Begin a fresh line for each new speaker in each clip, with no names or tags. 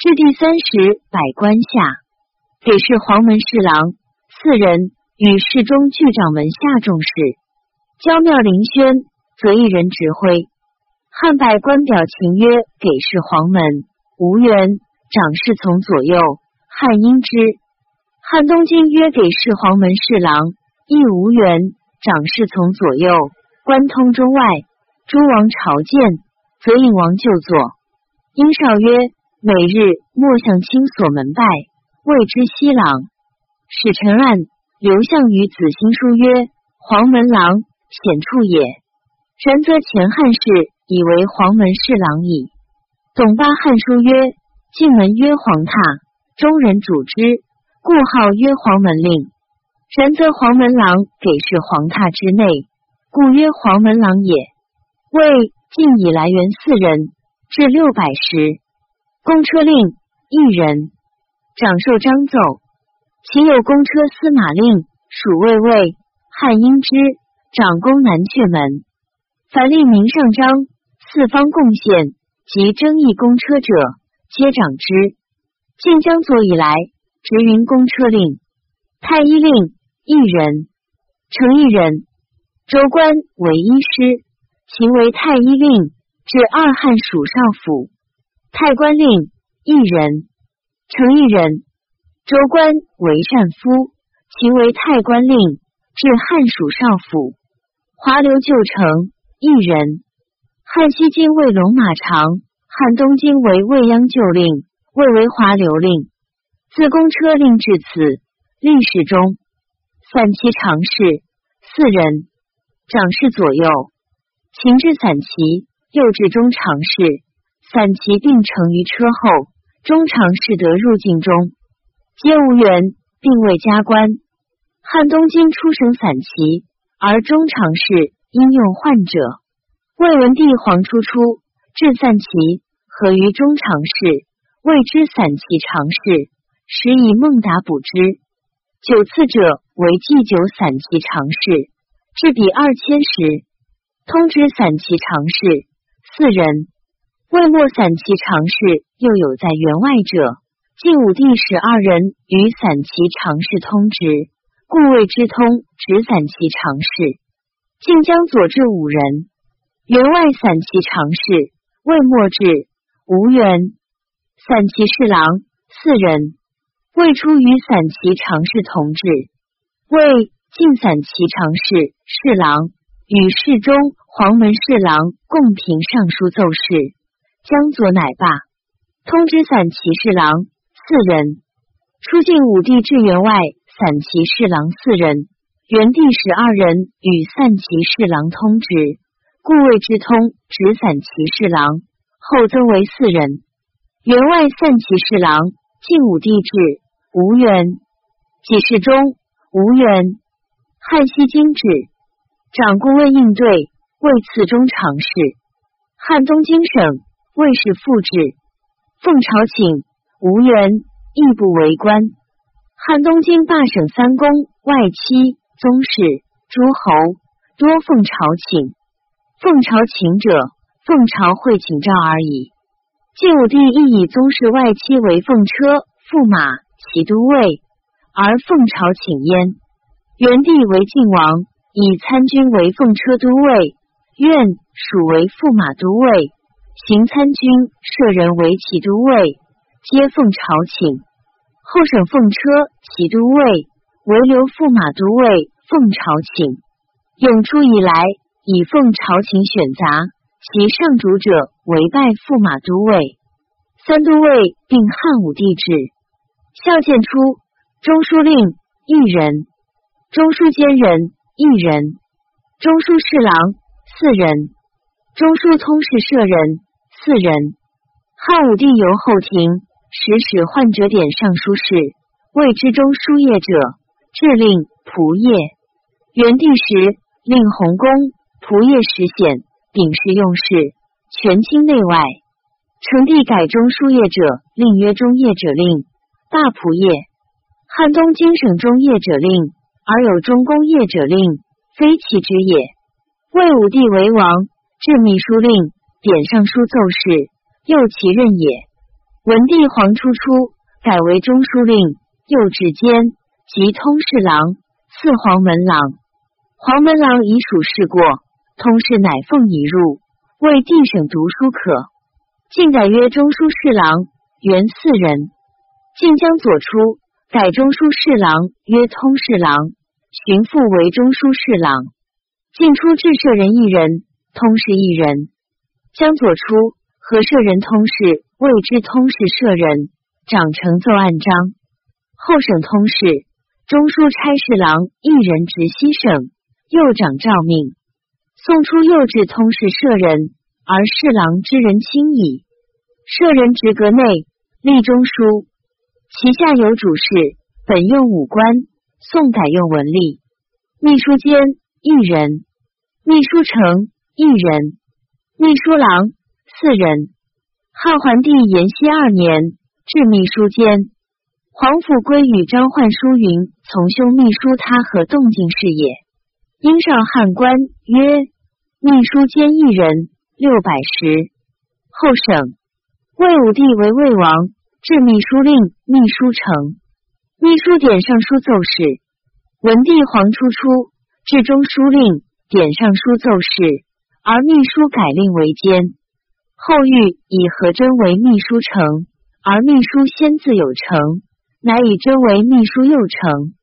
至第三十，百官下给事黄门侍郎四人，与侍中具掌门下重事。焦庙凌轩则一人指挥。汉百官表情曰：“给事黄门无缘长侍从左右。”汉阴之。汉东京曰：“给事黄门侍郎亦无缘长侍从左右，关通中外。诸王朝见，则应王就坐。”英少曰。每日莫向清所门拜，谓之西郎。使臣案刘向于子兴书曰：“黄门郎显处也。然则前汉氏以为黄门侍郎矣。”董八汉书曰：“进门曰黄榻，中人主之，故号曰黄门令。然则黄门郎给事黄榻之内，故曰黄门郎也。”魏晋以来元四人，至六百石。公车令一人，长寿张奏，其有公车司马令属魏魏汉阴之长公南阙门，凡令名上章，四方贡献及争议公车者，皆掌之。晋江左以来，直云公车令太医令一人，成一人，州官为医师，其为太医令，至二汉属少府。太官令一人，成一人；州官为善夫，其为太官令，至汉属少府。华流旧城一人。汉西京为龙马长，汉东京为未央旧令，未为华流令。自公车令至此，历史中散骑常侍四人，长侍左右，秦至散骑，右至中常侍。散骑并乘于车后，中常侍得入境中，皆无缘，并未加官。汉东京出省散骑，而中常侍因用患者。魏文帝皇初出至散骑，合于中常侍，谓之散骑常侍，时以孟达补之。九次者为祭酒散骑常侍，至比二千石，通知散骑常侍四人。魏末散骑常侍又有在员外者，晋武帝使二人与散骑常侍通职，故谓之通直散骑常侍。晋江左至五人，员外散骑常侍魏末至吴元散骑侍郎四人，魏出与散骑常侍同治。魏晋散骑常侍侍郎与侍中黄门侍郎共凭尚书奏事。江左乃罢，通知散骑侍郎四人，出晋武帝至员外散骑侍郎四人，元帝使二人与散骑侍郎通之，故谓之通指散骑侍郎。后增为四人，员外散骑侍郎。晋武帝至。吴元，几事中吴元，汉西京至，长顾问应对，位次中常侍，汉东京省。魏氏复制，奉朝请，吴元亦不为官。汉东京罢省三公、外戚、宗室、诸侯，多奉朝请。奉朝请者，奉朝会请诏而已。晋武帝亦以宗室、外戚为奉车、驸马、骑都尉，而奉朝请焉。元帝为晋王，以参军为奉车都尉，愿属为驸马都尉。行参军舍人为骑都尉，皆奉朝请。后省奉车骑都尉，唯留驸马都尉奉朝请。永初以来，以奉朝请选杂，其上主者为拜驸马都尉。三都尉并汉武帝制。孝建初，中书令一人，中书监人一人，中书侍郎四人，中书通事舍人。四人，汉武帝由后庭使使患者典尚书事，谓之中书业者，制令仆业。元帝时，令弘公仆业实显，秉事用事，权倾内外。成帝改中书业者，令曰中业者令，大仆业。汉东京省中业者令，而有中公业者令，非其之也。魏武帝为王，制秘书令。典尚书奏事，又其任也。文帝皇初初改为中书令、右至监及通侍郎，赐黄门郎。黄门郎已属事过，通事乃奉已入，为帝省读书可。晋改曰中书侍郎，原四人。晋将左出，改中书侍郎曰通侍郎，寻父为中书侍郎。晋出至舍人一人，通事一人。将左出，和舍人通事。谓之通事舍人，长成奏案章。后省通事、中书差侍郎一人直西省，又掌诏命。送出又置通事舍人，而侍郎之人轻矣。舍人职阁内，立中书，其下有主事，本用武官，宋改用文吏。秘书监一人，秘书丞一人，秘书郎四人。汉桓帝延熙二年，置秘书监。皇甫归与张焕书云：“从兄秘书他和动静事也。”因上汉官曰：“秘书监一人，六百石。”后省魏武帝为魏王，置秘书令、秘书丞、秘书典尚书奏事。文帝皇初初，至中书令、典尚书奏事，而秘书改令为监。后欲以何真为秘书丞，而秘书先自有成，乃以真为秘书右丞。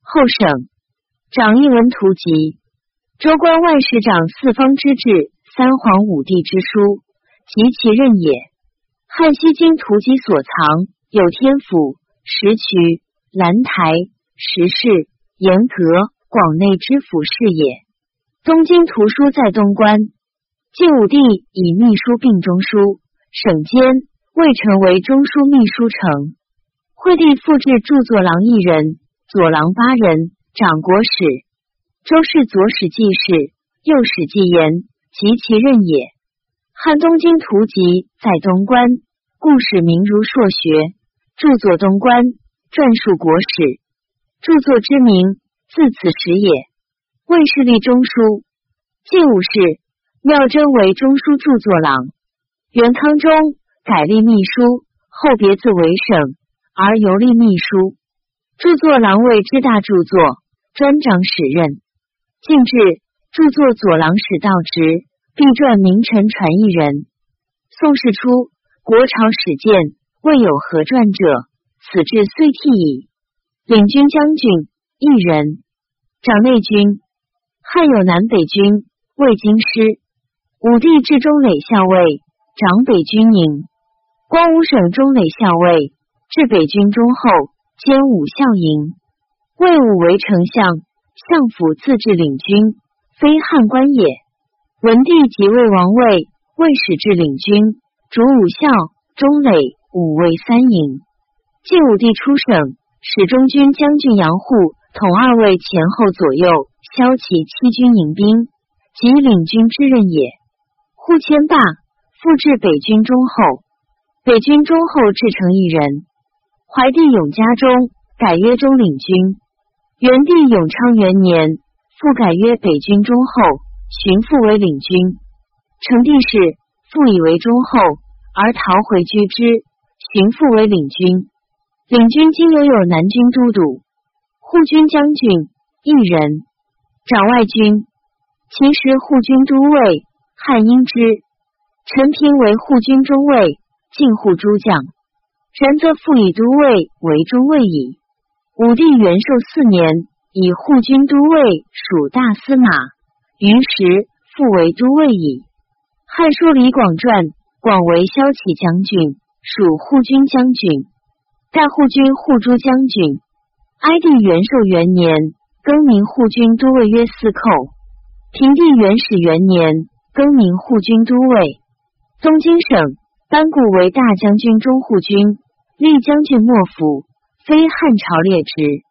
后省长一文图集，州官万事长四方之治，三皇五帝之书，及其任也。汉西京图集所藏有天府、石渠、兰台、石室、严阁、广内知府事也。东京图书在东关。晋武帝以秘书并中书省监，未成为中书秘书丞。惠帝复置著作郎一人，左郎八人，掌国史、周氏左史记事、右史记言及其任也。汉东京图籍在东关，故史名如硕学。著作东关，撰述国史，著作之名自此始也。魏氏立中书，晋武氏。妙真为中书著作郎，元康中改立秘书，后别字为省，而游历秘书。著作郎位之大著作，专掌史任。晋至著作左郎史道直，必传名臣传一人。宋世初，国朝史见未有何传者，此志虽替矣。领军将军一人，掌内军。汉有南北军，魏京师。武帝至中垒校尉，掌北军营；光武省中垒校尉，至北军中后，兼武校营。魏武为丞相，相府自治领军，非汉官也。文帝即位王位，魏使至领军，主武校、中垒、武卫三营。晋武帝出省，使中军将军杨护统二位前后左右骁骑七军营兵，即领军之任也。护迁罢，复至北军中后。北军中后制成一人。怀帝永嘉中改曰中领军。元帝永昌元年复改曰北军中后，寻复为领军。成帝时复以为中后，而逃回居之。寻复为领军。领军今犹有南军都督、护军将军一人，掌外军。其实护军都尉。汉英之，陈平为护军中尉，进护诸将。然则复以都尉为中尉矣。武帝元寿四年，以护军都尉属大司马，于时复为都尉矣。汉书李广传，广为骁骑将军，属护军将军，大护军护诸将军。哀帝元寿元年，更名护军都尉曰司寇。平帝元始元年。更名护军都尉，东京省班固为大将军中护军，立将军莫府，非汉朝列职。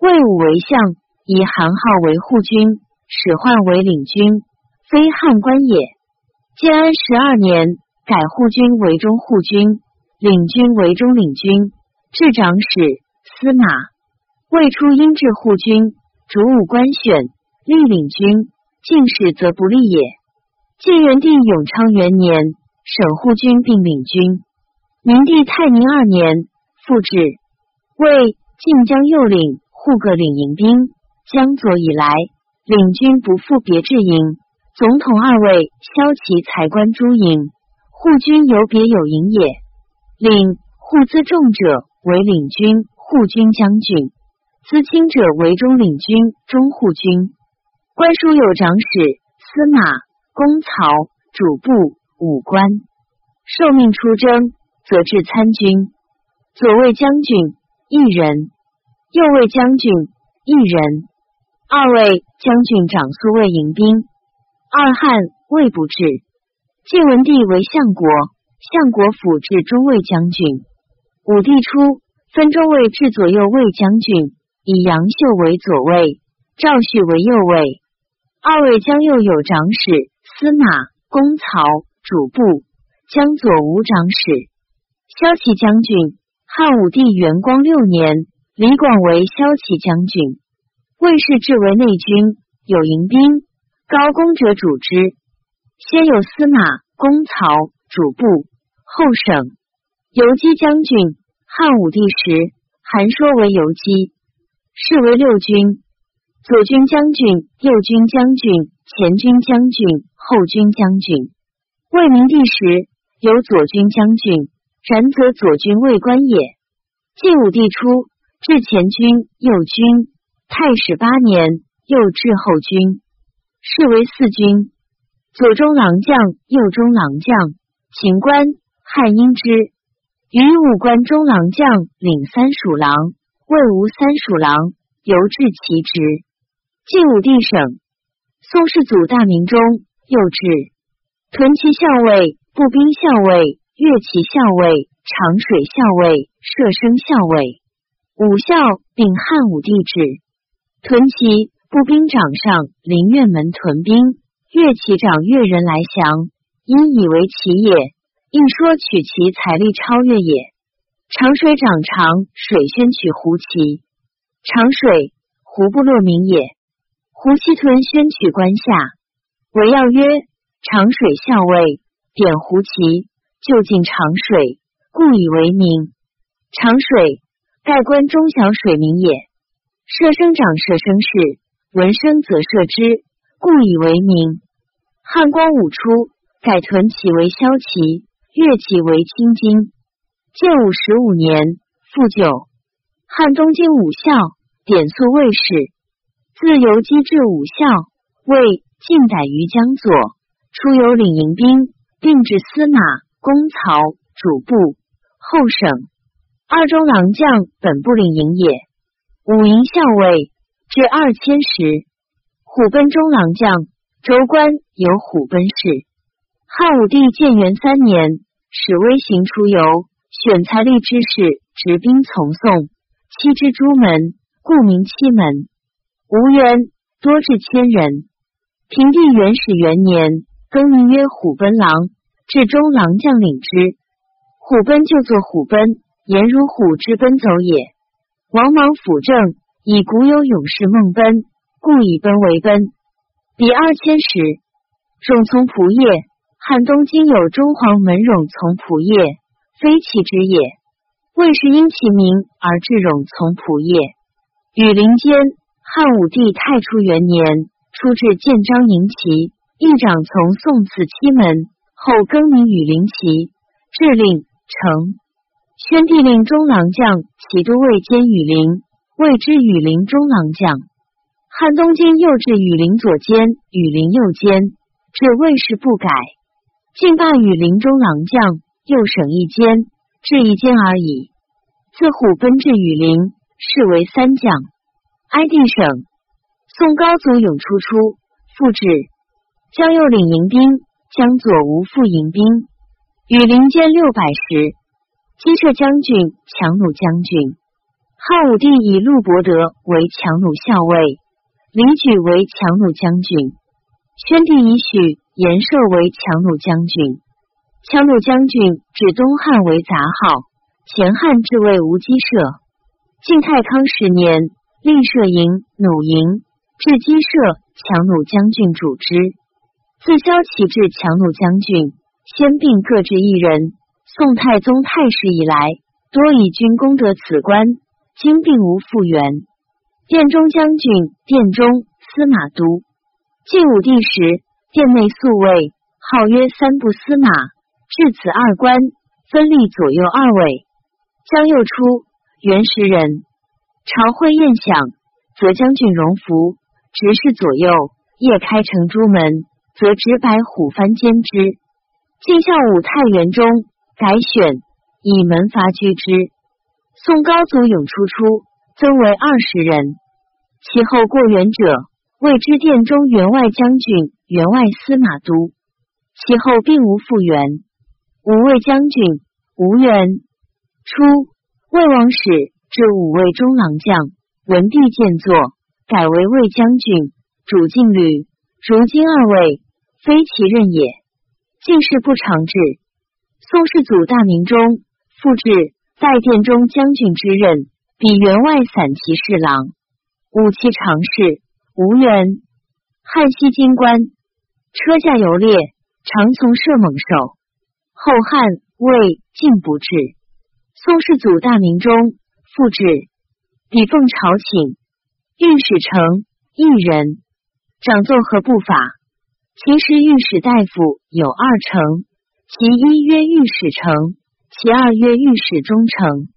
魏武为相，以韩号为护军，史涣为领军，非汉官也。建安十二年，改护军为中护军，领军为中领军，至长史、司马。魏初因治护军，主武官选，立领军，进士则不立也。晋元帝永昌元年，省护军并领军。明帝泰宁二年复置，为晋江右领护各领营兵。江左以来，领军不复别治营。总统二位骁骑才官诸营，护军有别有营也。领护资重者为领军护军将军，资轻者为中领军中护军。官书有长史、司马、公曹、主簿五官。受命出征，则至参军。左卫将军一人，右卫将军一人，二位将军长苏卫迎兵。二汉魏不至，晋文帝为相国，相国府至中卫将军。武帝初分中卫至左右卫将军，以杨秀为左卫，赵旭为右卫。二位将右有长史、司马、公曹、主簿。江左无长史，骁骑将军。汉武帝元光六年，李广为骁骑将军。魏氏至为内军，有迎兵，高公者主之。先有司马、公曹、主簿，后省游击将军。汉武帝时，韩说为游击，是为六军：左军将军、右军将军、前军将军、后军将军。魏明帝时。有左军将军，然则左军未官也。晋武帝初，至前军、右军。太史八年，又至后军，是为四军。左中郎将、右中郎将，秦官汉阴之。于武官中郎将领三属郎，魏吴三蜀郎，由至其职。晋武帝省，宋世祖大明中，又至屯骑校尉。步兵校尉、乐骑校尉、长水校尉、射生校尉，武校并汉武帝制。屯骑步兵长上林苑门屯兵，乐骑长乐人来降，因以为其也，应说取其财力超越也。长水长长水宣取胡骑，长水胡部落名也。胡骑屯宣取关下，为要曰长水校尉。点胡骑，就近长水，故以为名。长水，盖关中小水名也。射生长射生氏，闻声则射之，故以为名。汉光武初，改屯骑为骁骑，乐骑为青金。建武十五年，复九。汉东京武校，典肃卫士，自游击至武校，为晋逮于江左，出游领营兵。并至司马、公曹、主簿、后省二中郎将本部领营也。五营校尉至二千石。虎贲中郎将州官有虎贲氏。汉武帝建元三年，使微行出游，选财力之士，执兵从送，七之诸门，故名七门。无缘多至千人。平帝元始元年。更名曰虎贲郎，至中郎将领之。虎贲就作虎贲，言如虎之奔走也。王莽辅政，以古有勇士孟奔，故以奔为奔。比二千石，冗从仆业。汉东今有中皇门冗从仆业，非其之也。魏氏因其名而至冗从仆业。羽林间，汉武帝太初元年，出至建章营旗。议长从宋赐七门，后更名羽林旗，制令成。宣帝令中郎将骑都尉兼羽林，谓之羽林中郎将。汉东京又置羽林左监、羽林右监，至魏氏不改。晋罢羽林中郎将，又省一监，置一监而已。自虎奔至羽林，是为三将。哀帝省，宋高祖永初出，复置。江右领营兵，江左无复营兵。羽林间六百石。击射将军、强弩将军。汉武帝以陆伯德为强弩校尉，李举为强弩将军。宣帝以许延寿为强弩将军。强弩将军指东汉为杂号，前汉置为无击射。晋太康十年，立射营、弩营，至击射强弩将军主之。自萧齐至强弩将军，先并各置一人，宋太宗太史以来，多以军功得此官，今并无复原。殿中将军、殿中司马都。晋武帝时，殿内宿卫号曰三部司马，至此二官分立左右二位。将又出原时人，朝会宴享，则将军荣服，直视左右；夜开城朱门，则执白虎幡监之。晋孝武太元中改选，以门阀居之。宋高祖永初出，增为二十人。其后过元者。谓之殿中员外将军、员外司马都，其后并无复原。五位将军吴元。初，魏王使至五位中郎将，文帝见作，改为魏将军、主禁旅。如今二位，非其任也。进士不常制。宋世祖大明中复置在殿中将军之任，比员外散骑侍郎，武器常侍。无缘，汉西金官，车驾游猎，常从射猛兽。后汉魏晋不至，宋世祖大明中复置，比奉朝请，御史丞一人，掌奏和部法。其实御史大夫有二丞，其一曰御史丞，其二曰御史中丞。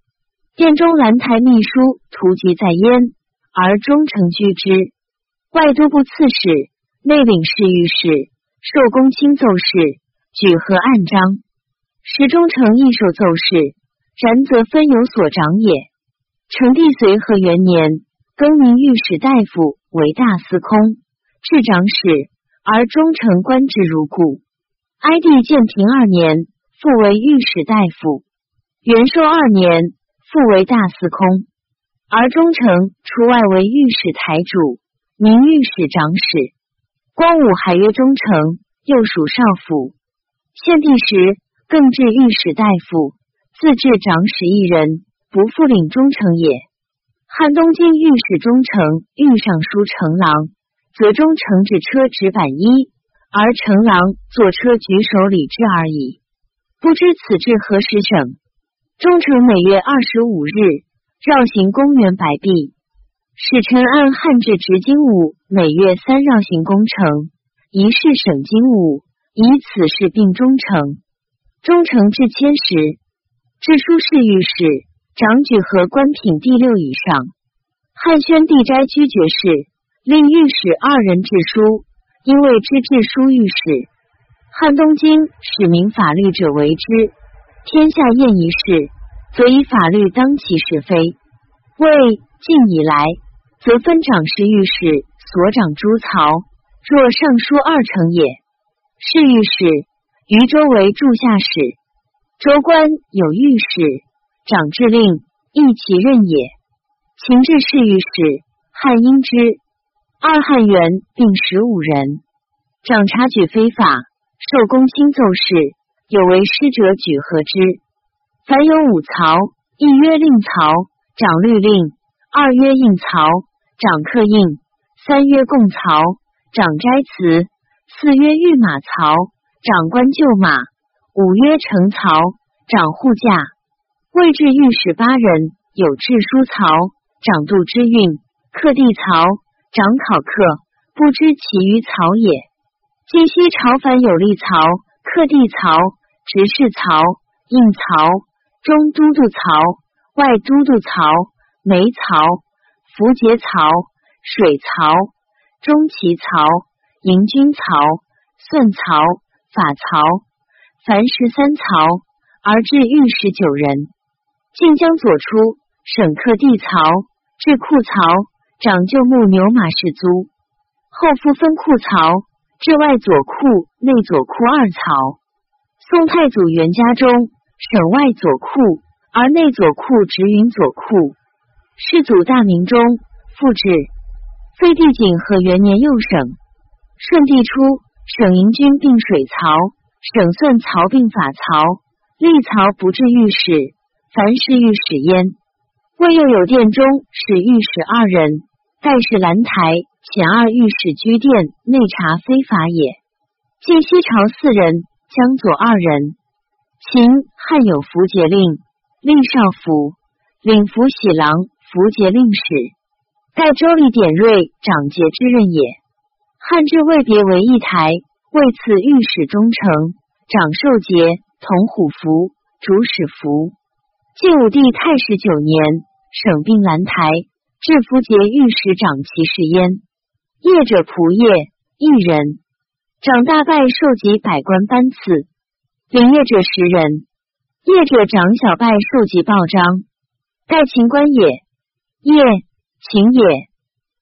殿中兰台秘书图籍在焉，而中丞居之。外都部刺史、内领侍御史、受公卿奏事，举和按章。时中丞亦受奏事，然则分有所长也。成帝随和元年，更名御史大夫为大司空、至长史，而忠诚官职如故。哀帝建平二年，复为御史大夫；元寿二年，复为大司空，而忠诚除外为御史台主。名御史长史，光武还曰忠诚，又属少府。献帝时，更置御史大夫，自置长史一人，不复领中丞也。汉东京御史中丞、御尚书丞郎，则中丞制车执板衣，而丞郎坐车举手礼制而已。不知此制何时省？中丞每月二十五日绕行公园百壁。使臣按汉制执金武，每月三绕行工程，一事省金武，以此事并忠诚。忠诚至千时，至书侍御史长举和官品第六以上。汉宣帝斋居爵士，令御史二人制书，因为知制书御史。汉东京使明法律者为之，天下验一事，则以法律当其是非。魏晋以来。则分长侍御史所长诸曹，若尚书二丞也。侍御史于州为柱下史，州官有御史，长制令亦其任也。秦制侍御史汉英之，二汉元并十五人，掌察举非法，受公卿奏事，有为师者举和之。凡有五曹，一曰令曹，长律令；二曰应曹。长刻印，三曰贡曹，长斋祠；四曰御马曹，长官厩马；五曰成曹，长护驾。未至御史八人，有制书曹，长度之运；客地曹，长考客。不知其余曹也。今西朝凡有立曹、客地曹、执事曹、应曹、中都督曹、外都督曹、梅曹。符节曹、水曹、中齐曹、迎军曹、算曹、法曹，凡十三曹，而至御史九人。晋江左出省客地曹，至库曹，长旧木牛马士租。后复分库曹，至外左库、内左库二曹。宋太祖元嘉中省外左库，而内左库直云左库。世祖大明中复置，废帝景和元年又省。顺帝初，省营军并水曹，省算曹并法曹，立曹不至御史，凡是御史焉。魏又有殿中使御史二人，盖是兰台前二御史居殿内查非法也。晋西朝四人，江左二人。秦汉有符节令，令少府，领符喜郎，符节令史。盖周礼典瑞长节之任也。汉至未别为一台，为此御史中丞，长寿节，同虎符，主使符。晋武帝太史九年，省并兰台，至符节御史长其事焉。业者仆业一人，长大拜受及百官班次。领业者十人，业者长小拜受及报章。盖秦官也，业秦也。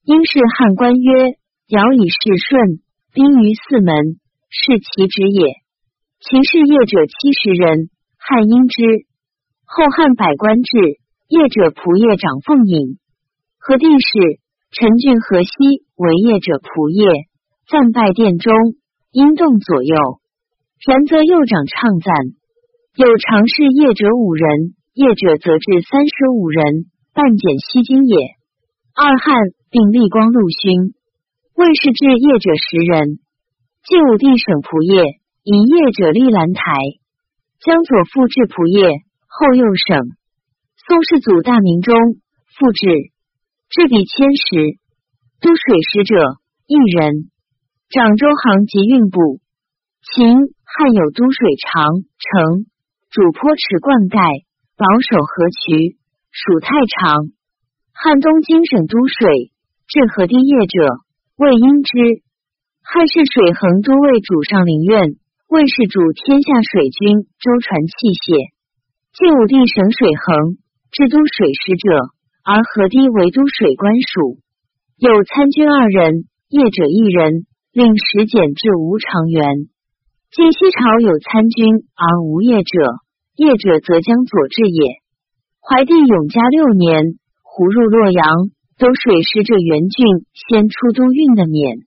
应是汉官曰：尧以事舜，宾于四门，是其职也。秦氏业者七十人，汉应之。后汉百官制，业者仆业长奉尹。何帝氏陈俊河西为业者仆业，暂拜殿中，因动左右。然则右长唱赞，有常侍业者五人，业者则至三十五人，半减西京也。二汉并立光禄勋，魏氏至业者十人。晋武帝省仆业，以业者立兰台。江左复置仆业，后又省。宋世祖大明中复置，置比千石。都水使者一人，掌州行及运部。秦。汉有都水长城，主坡池灌溉，保守河渠，属太常。汉东京省都水治河堤业者，魏应之。汉是水衡都尉主上林苑，魏氏主天下水军，舟船器械。晋武帝省水衡，治都水使者，而河堤为都水官属。有参军二人，业者一人，令使简至吴长元。晋西朝有参军而无业者，业者则将左治也。怀帝永嘉六年，胡入洛阳，都水师者元郡先出都运的免。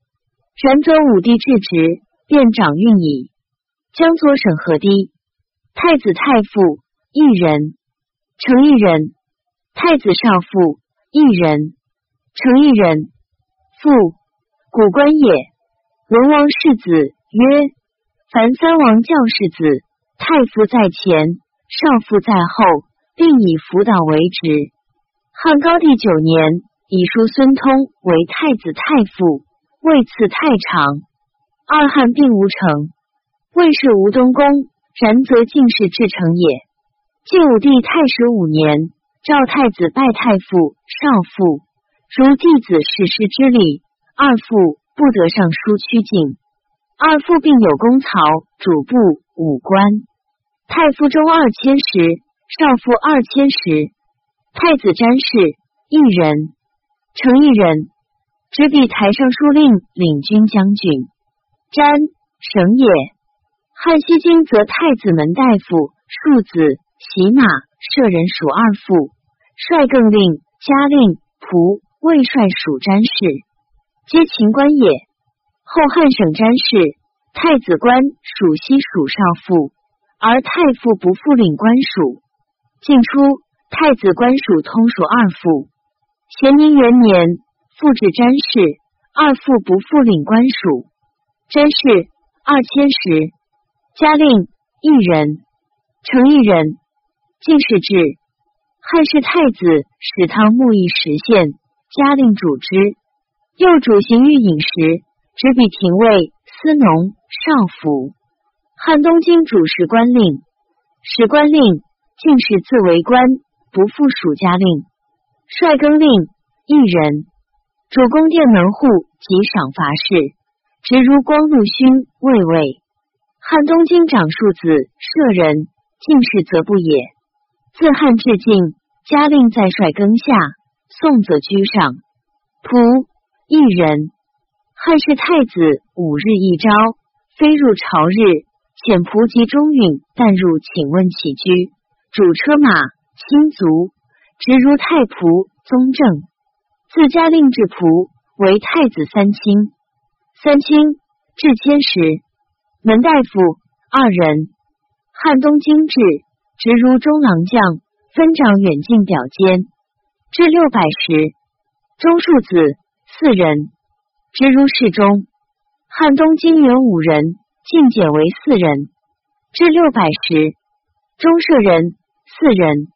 然则武帝至职，便掌运矣。江左省河堤，太子太傅一人，成一人；太子少傅一人，成一人。父古官也。文王世子曰。凡三王教世子，太傅在前，少傅在后，并以辅导为职。汉高帝九年，以叔孙通为太子太傅，位赐太常。二汉并无成，魏氏吴东宫，然则进士至成也。晋武帝太史五年，赵太子拜太傅、少傅，如弟子世师之礼。二父不得上书趋敬。二父并有功曹、主簿、武官。太傅中二千石，少傅二千石。太子詹事一人，成一人，执笔台上书令、领军将军。詹省也。汉西京则太子门大夫庶子骑马舍人属二父，帅更令、加令、仆、卫帅属詹事，皆秦官也。后汉省詹事，太子官属西属少傅，而太傅不复领官属。晋初，太子官属通属二父。咸宁元年，复置詹事，二父不复领官属。詹事二千石，加令一人，成一人。进士制，汉室太子史汤沐邑实县，加令主之，又主行御饮食。执笔廷尉、司农、少府。汉东京主事官令，史官令进士自为官，不附属家令。率更令一人，主宫殿门户及赏罚事，直如光禄勋、卫尉。汉东京长庶子舍人，进士则不也。自汉至晋，家令在帅更下，宋则居上。仆一人。汉室太子五日一朝，飞入朝日，遣仆及中允，但入请问起居，主车马亲族，直如太仆宗正。自家令至仆为太子三卿，三卿至千石，门大夫二人。汉东京至，直如中郎将，分掌远近表监，至六百石。中庶子四人。直如侍中，汉东京原五人，进减为四人，至六百石。中舍人四人。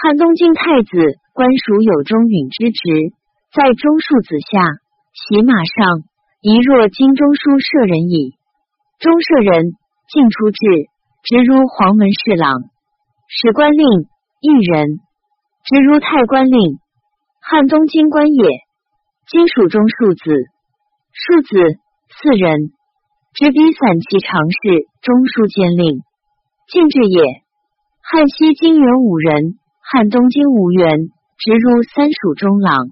汉东京太子官属有中允之职，在中庶子下，骑马上，一若京中书舍人矣。中舍人进出至，直如黄门侍郎，史官令一人，直如太官令。汉东京官也，今属中庶子，庶子四人，执笔散骑常侍、中书监令，进至也。汉西京原五人。汉东京吴元直入三蜀中郎，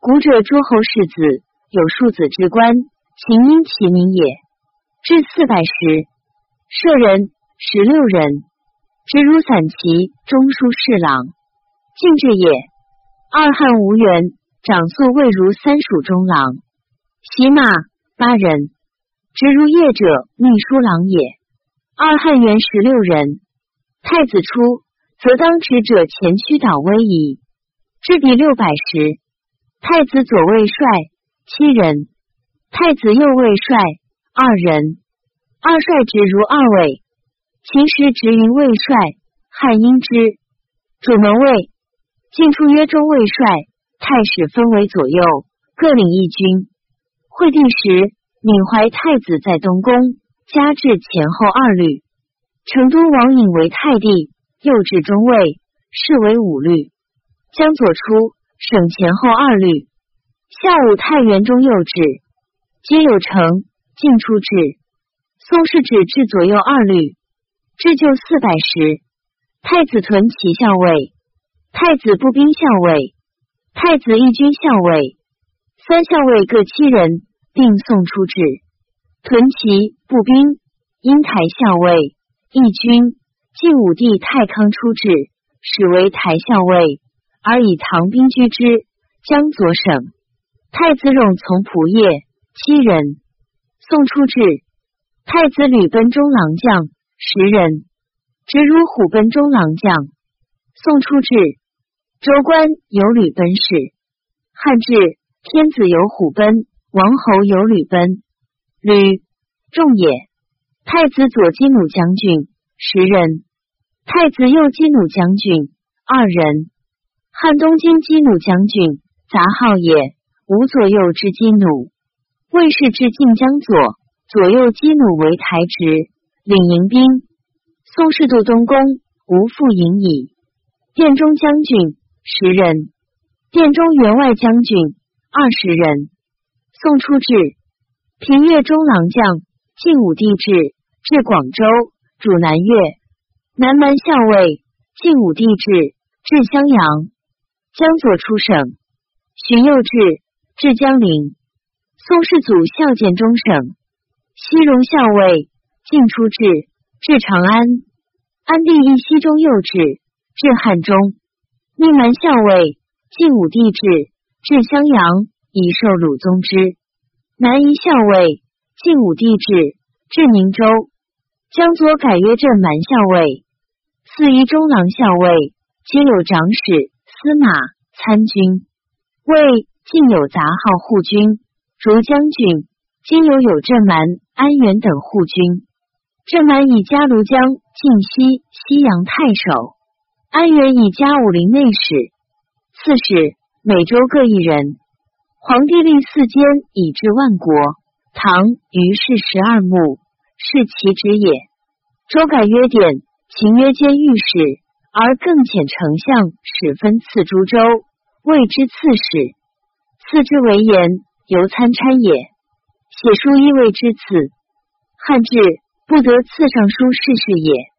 古者诸侯世子有庶子之官，秦因其名也。至四百时，舍人十六人，直如散骑中书侍郎，进至也。二汉吴元长宿未如三蜀中郎，骑马八人，直如业者秘书郎也。二汉元十六人，太子初。则当持者前驱导威矣。至第六百时，太子左卫帅七人，太子右卫帅二人，二帅职如二位。秦时直云卫帅，汉阴之主门卫。进出约中卫帅，太史分为左右，各领一军。惠帝时，闵怀太子在东宫，加至前后二律。成都王颖为太帝。右至中尉，是为五律；将左出省前后二律。下午太原中右至，皆有成。进出至，宋氏指至左右二律。至就四百石，太子屯骑校尉，太子步兵校尉，太子义军校尉，三校尉各七人，并送出至。屯骑步兵因台校尉，义军。晋武帝太康出至，始为台校尉，而以唐兵居之。江左省太子荣从仆射七人，宋出至。太子吕奔中郎将十人，直如虎奔中郎将。宋出至。州官有吕奔氏。汉至，天子有虎奔，王侯有吕奔。吕仲也。太子左金弩将军。十人，太子右击弩将军二人，汉东京击弩将军杂号也。无左右之击弩，卫士至晋江左，左右击弩为台职，领迎兵。宋氏度东宫，无复迎矣。殿中将军十人，殿中员外将军二十人。宋初至，平越中郎将，晋武帝至，至广州。主南越，南蛮校尉，晋武帝制，至襄阳。江左出省，荀攸至，至江陵。宋世祖孝建中省，西戎校尉，晋出至，至长安。安帝义西中右至，至汉中。逆蛮校尉，晋武帝制，至襄阳，以受鲁宗之。南夷校尉，晋武帝制，至宁州。江左改曰镇蛮校尉，四夷中郎校尉，皆有长史、司马、参军。魏晋有杂号护军，如将军；今有有镇蛮、安远等护军。镇蛮以加庐江晋西西阳太守，安远以加武陵内史。刺史每州各一人。皇帝立四监以治万国。唐于是十二墓。是其职也。周改曰典，秦曰监御史，而更遣丞相使分赐诸州，谓之刺史。赐之为言，由参差也。写书亦谓之此。汉制不得赐尚书事事也。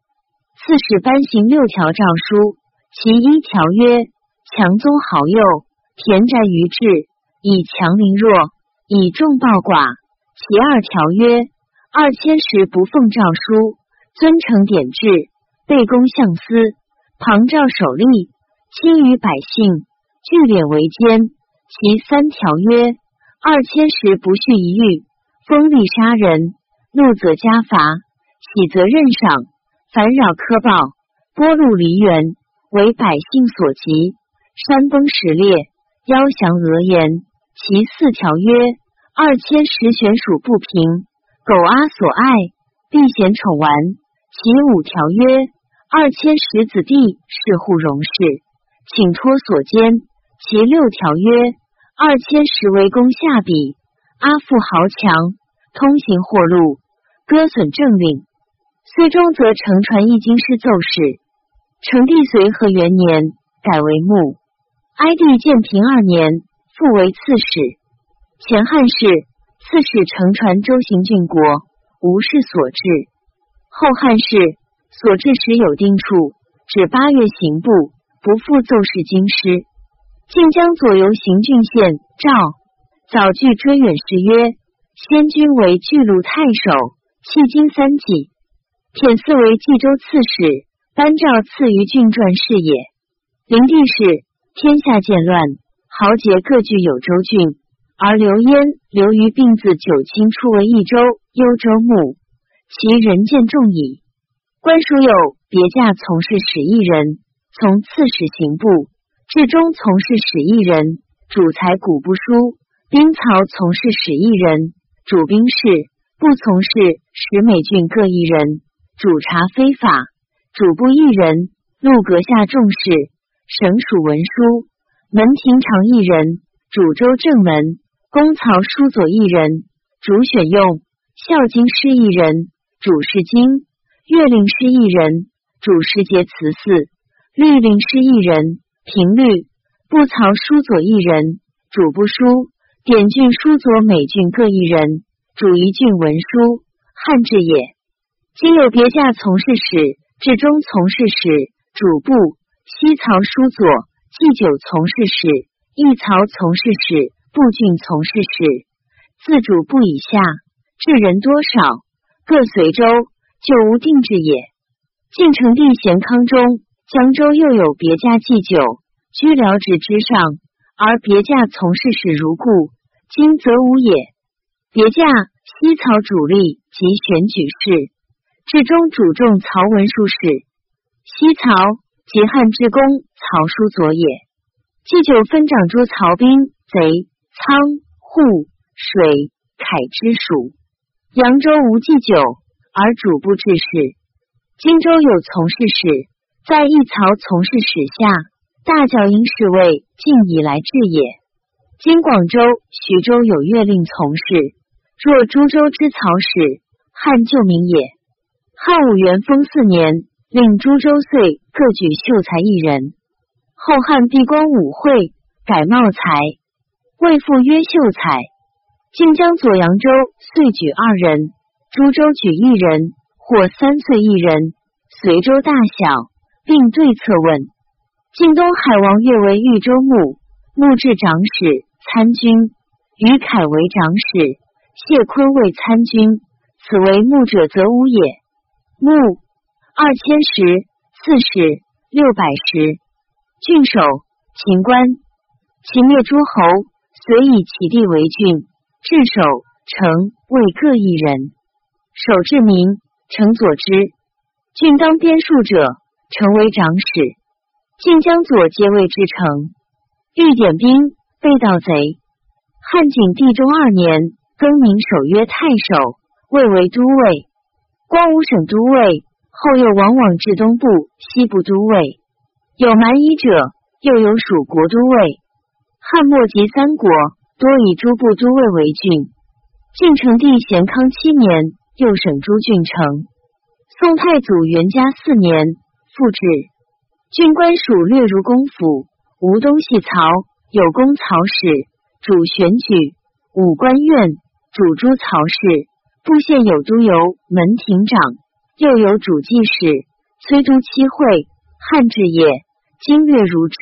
刺史颁行六条诏书，其一条曰：强宗豪幼，田宅于治，以强凌弱，以众暴寡。其二条曰。二千石不奉诏书，尊承典制，备公相司，旁照守吏，亲于百姓，聚敛为奸。其三条曰：二千石不恤一狱，封立杀人，怒则加罚，喜则任赏，烦扰苛暴，剥戮梨园，为百姓所及。山崩石裂，妖降讹言。其四条曰：二千石悬属不平。苟阿所爱，必贤宠玩。其五条曰：二千石子弟是户荣氏，请托所监。其六条曰：二千石为公下笔，阿父豪强，通行货路，割损政令。虽中则乘传一经师奏事。成帝随和元年改为牧。哀帝建平二年复为刺史。前汉氏刺史乘船周行郡国，无事所至。后汉氏所至时有定处，指八月行部，不复奏事京师。晋江左游行郡县赵早据追远时曰：先君为巨鹿太守，迄今三季。遣嗣为冀州刺史，颁诏赐于郡传事也。灵帝是天下渐乱，豪杰各据有州郡，而刘焉、刘虞并自九卿出为益州、幽州牧，其人见众矣。官属有别驾从事使役人，从刺史刑部，至中从事使役人，主裁古部书，兵曹从事使役人，主兵事，不从事使美郡各一人。主查非法，主部一人；录阁下重事，省署文书；门庭长一人；主州正门，公曹书左一人；主选用，孝经师一人；主事经，乐令师一人；主事节词四，律令师一人；平律。部曹书左一人；主部书。典郡书左每郡各一人；主一郡文书，汉制也。今有别驾从事使、至中从事使、主簿、西曹书佐、祭酒从事使、一曹从事使、部郡从事使，自主部以下，至人多少，各随州，就无定制也。晋成帝咸康中，江州又有别驾祭酒，居辽职之上，而别驾从事使如故，今则无也。别驾西曹主力及选举事。至中主重曹文书事，西曹及汉之公曹叔佐也。祭酒分掌诸曹兵贼仓户水凯之属。扬州无祭酒，而主不治事。荆州有从事使，在一曹从事使下，大教应侍卫晋以来治也。今广州、徐州有月令从事，若诸州之曹使，汉旧名也。汉武元封四年，令诸州岁各举秀才一人。后汉闭关武会，改茂才，未复曰秀才。晋江左扬州岁举二人，株洲举一人，或三岁一人。随州大小，并对策问。晋东海王越为豫州牧，牧至长史、参军，于凯为长史，谢坤为参军。此为牧者，则无也。牧二千石，四史六百石，郡守秦官，秦灭诸侯，遂以其地为郡。治守城为各一人，守治民，城左之。郡当边戍者，成为长史。晋江左皆谓之城。欲点兵，被盗贼。汉景帝中二年，更名守约太守，位为都尉。光武省都尉，后又往往至东部、西部都尉。有蛮夷者，又有属国都尉。汉末及三国，多以诸部都尉为郡。晋成帝咸康七年，又省诸郡城。宋太祖元嘉四年，复置。郡官属略如公府，无东西曹，有公曹使，主选举；武官院，主诸曹氏。部县有都邮门庭长，又有主祭使，崔都七会，汉制也。经略如之。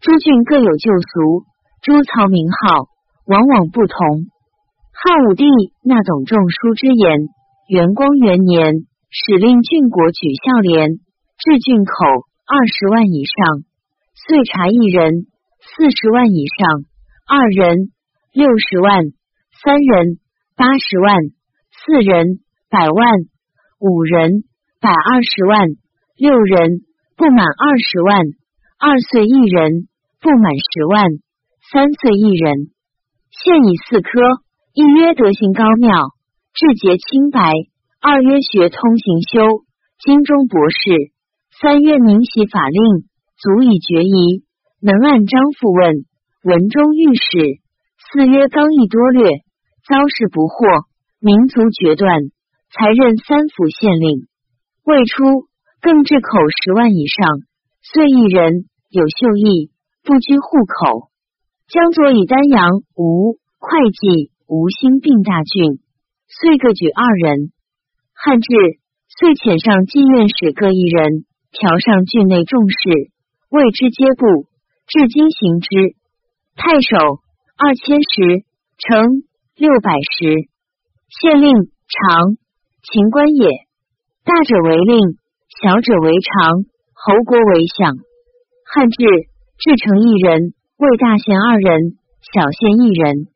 诸郡各有旧俗，诸曹名号往往不同。汉武帝那董仲舒之言，元光元年，使令郡国举孝廉，至郡口二十万以上，岁查一人；四十万以上，二人；六十万，三人；八十万。四人百万，五人百二十万，六人不满二十万，二岁一人不满十万，三岁一人。现以四科：一曰德行高妙，志节清白；二曰学通行修，经中博士；三曰明习法令，足以决疑，能按章复问。文中御史。四曰刚毅多略，遭事不惑，民族决断，才任三府县令。未出，更至口十万以上。遂一人有秀义，不拘户口。江左以丹阳、吴会稽、吴兴并大郡，遂各举二人。汉至，遂遣上进院使各一人，调上郡内众事，谓之皆部，至今行之。太守。二千石，乘六百石。县令长，秦官也。大者为令，小者为常。侯国为相。汉至，至成一人，为大县二人，小县一人。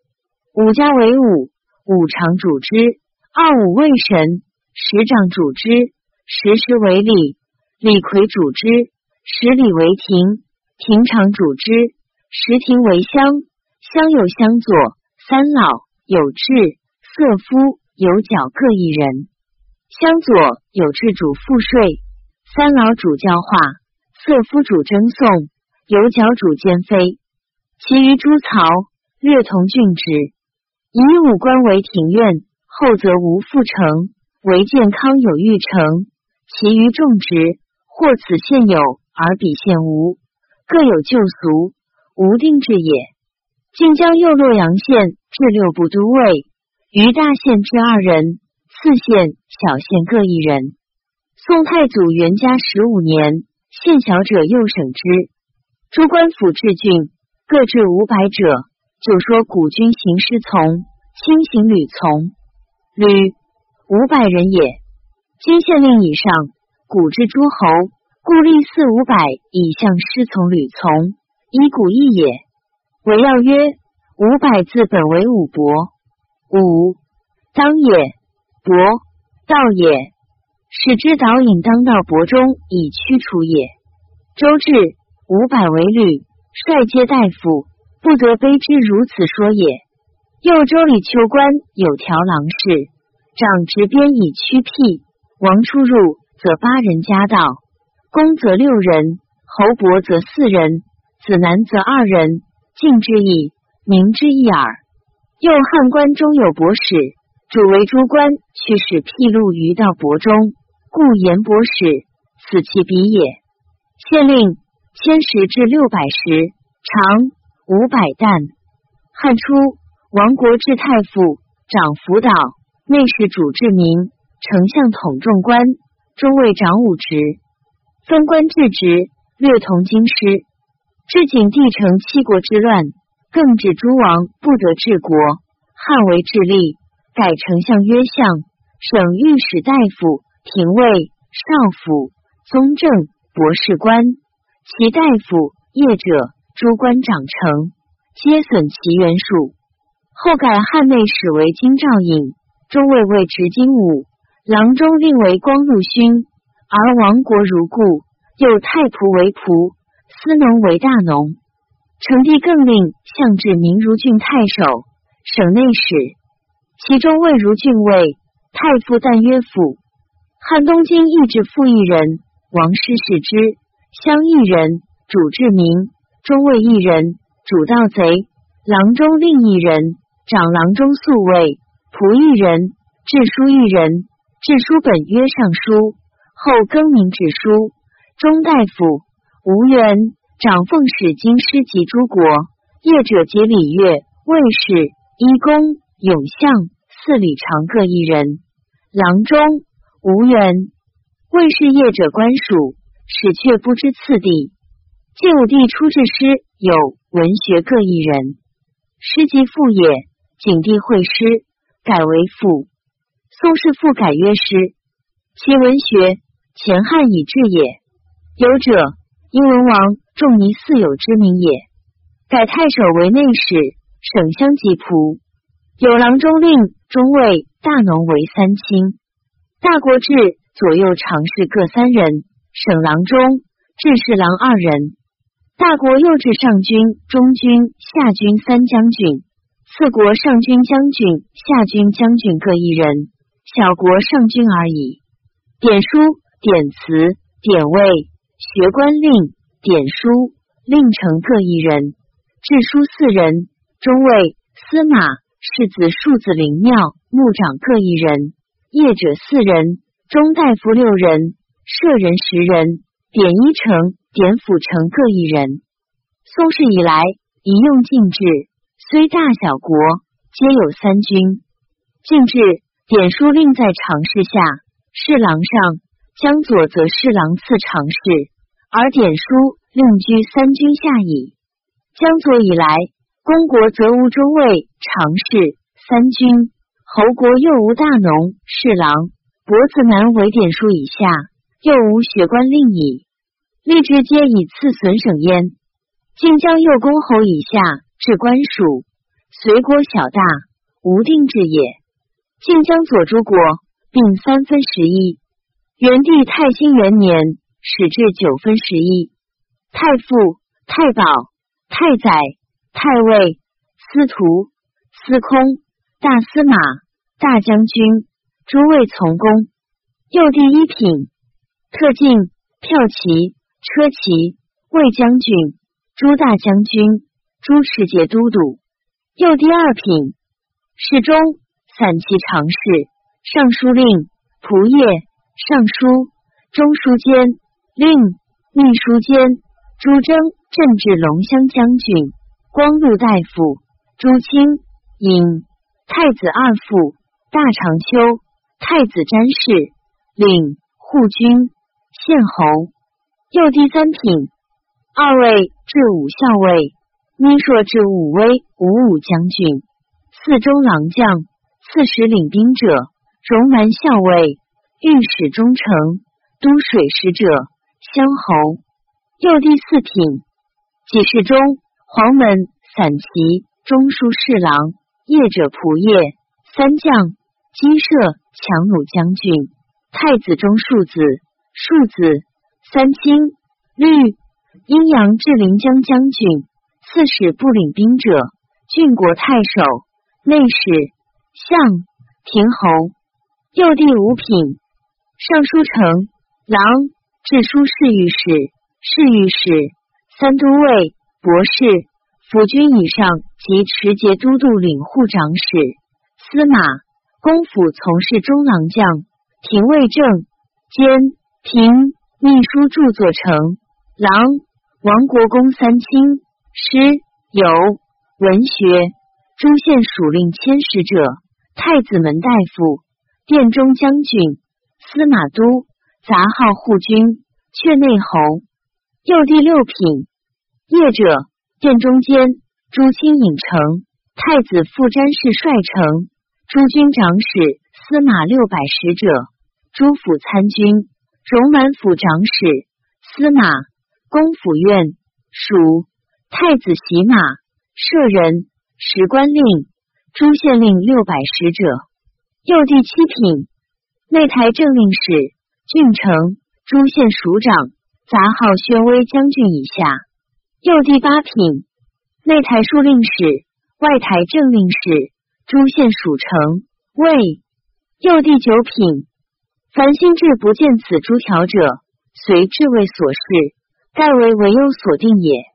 五家为武，武常主之；二五为神，十长主之；十师为礼，李逵主之；十里为庭，庭长主之；十庭为乡。乡有乡左，三老有志色夫有角各一人。乡左有志主赋税，三老主教化，色夫主征送，有角主兼非。其余诸曹略同郡职，以五官为庭院，后则无复成，唯健康有欲成。其余众职，或此县有而彼县无，各有旧俗，无定制也。晋江右洛阳县至六部都尉，于大县至二人，次县、小县各一人。宋太祖元嘉十五年，县小者又省之。诸官府治郡，各置五百者。就说古军行师从，轻行旅从，旅五百人也。今县令以上，古之诸侯，故立四五百以向师从旅从，以古义也。为要曰：五百字本为五伯，五当也，伯道也。使之导引当道伯中以驱除也。周至五百为律，率皆大夫，不得卑之如此说也。右周礼秋官有条郎事，长执鞭以驱辟。王出入则八人家道，公则六人，侯伯则四人，子男则二人。敬之意，明之意耳。又汉官中有博士，主为诸官，驱使辟路于道伯中，故言博士，此其彼也。县令千石至六百石，长五百担。汉初，亡国至太傅，长辅导，内侍主治民，丞相统众官，中尉长武职，分官治职，略同京师。至景帝成七国之乱，更指诸王不得治国。汉为治吏，改丞相曰相，省御史大夫、廷尉、少府、宗正、博士官，其大夫、业者、诸官长成，皆损其元数。后改汉内史为京兆尹，中尉为执金吾，郎中令为光禄勋，而亡国如故。又太仆为仆。司农为大农，成帝更令相至明如郡太守、省内史，其中魏如郡尉、太傅但曰府。汉东京邑治富一人，王师视之，乡一人，主治民，中尉一人，主盗贼，郎中另一人，长郎中宿卫，仆一人，治书一人，治书本曰尚书，后更名治书，中大夫。吴元长奉使京师及诸国业者及礼乐卫士医公永相四里长各一人。郎中吴元卫士业者官属始却不知次第。晋武帝初制诗有文学各一人。诗即赋也。景帝会诗改为赋。宋氏赋改曰诗。其文学前汉已至也。有者。英文王仲尼四友之名也，改太守为内史，省乡及仆，有郎中令、中尉、大农为三卿。大国治左右常侍各三人，省郎中、治侍郎二人。大国又治上军、中军、下军三将军，次国上军将军、下军将军各一人，小国上军而已。典书、典词、典位。学官令、典书、令丞各一人，制书四人，中尉、司马、世子、庶子、灵庙、牧长各一人，业者四人，中大夫六人，舍人十人，典衣丞、典府丞各一人。宋氏以来，一用禁制，虽大小国皆有三军。禁制典书令在常侍下，侍郎上。江左则侍郎次常侍，而典书令居三军下矣。江左以来，公国则无中尉、常侍、三军，侯国又无大农、侍郎，伯子南为典书以下，又无学官令矣。吏治皆以次损省焉。晋江右公侯以下至官属，随国小大，无定制也。晋江左诸国并三分十一。元帝太兴元年，始至九分十一。太傅、太保、太宰、太尉、司徒、司空、大司马、大将军诸位从公。右第一品，特进、骠骑、车骑、卫将军、诸大将军、诸持节都督。右第二品，侍中、散骑常侍、尚书令、仆射。尚书、中书监、令、秘书监、朱征镇治龙骧将军、光禄大夫、朱清尹、太子二父、大长秋、太子詹事、领护军、县侯。右第三品，二位至五校尉，秘硕至武威五武将军，四中郎将，刺史领兵者，荣南校尉。御史中丞、都水使者、乡侯。右第四品，给事中、黄门、散骑、中书侍郎、业者仆业、三将、机射、强弩将军、太子中庶子、庶子、三卿、律、阴阳至临江将军、刺史不领兵者、郡国太守、内史、相、亭侯。右第五品。尚书丞、郎、至书侍御史、侍御史、三都尉、博士、府军以上及持节都督、领护长史、司马、公府从事中郎将、廷尉正、监、平、秘书著作成、郎、王国公三卿、诗、友、文学、诸县属令千使者、太子门大夫、殿中将军。司马都杂号护军，阙内侯。右第六品，业者殿中监，朱清尹丞，太子副詹事帅丞，诸军长史，司马六百使者，诸府参军，荣满府长史，司马公府院属，太子洗马，舍人，史官令，诸县令六百使者。右第七品。内台政令史、郡丞、诸县署长，杂号宣威将军以下。右第八品，内台书令史、外台政令史、诸县署丞。魏。右第九品，凡心智不见此诸条者，随智位所示，盖为唯有所定也。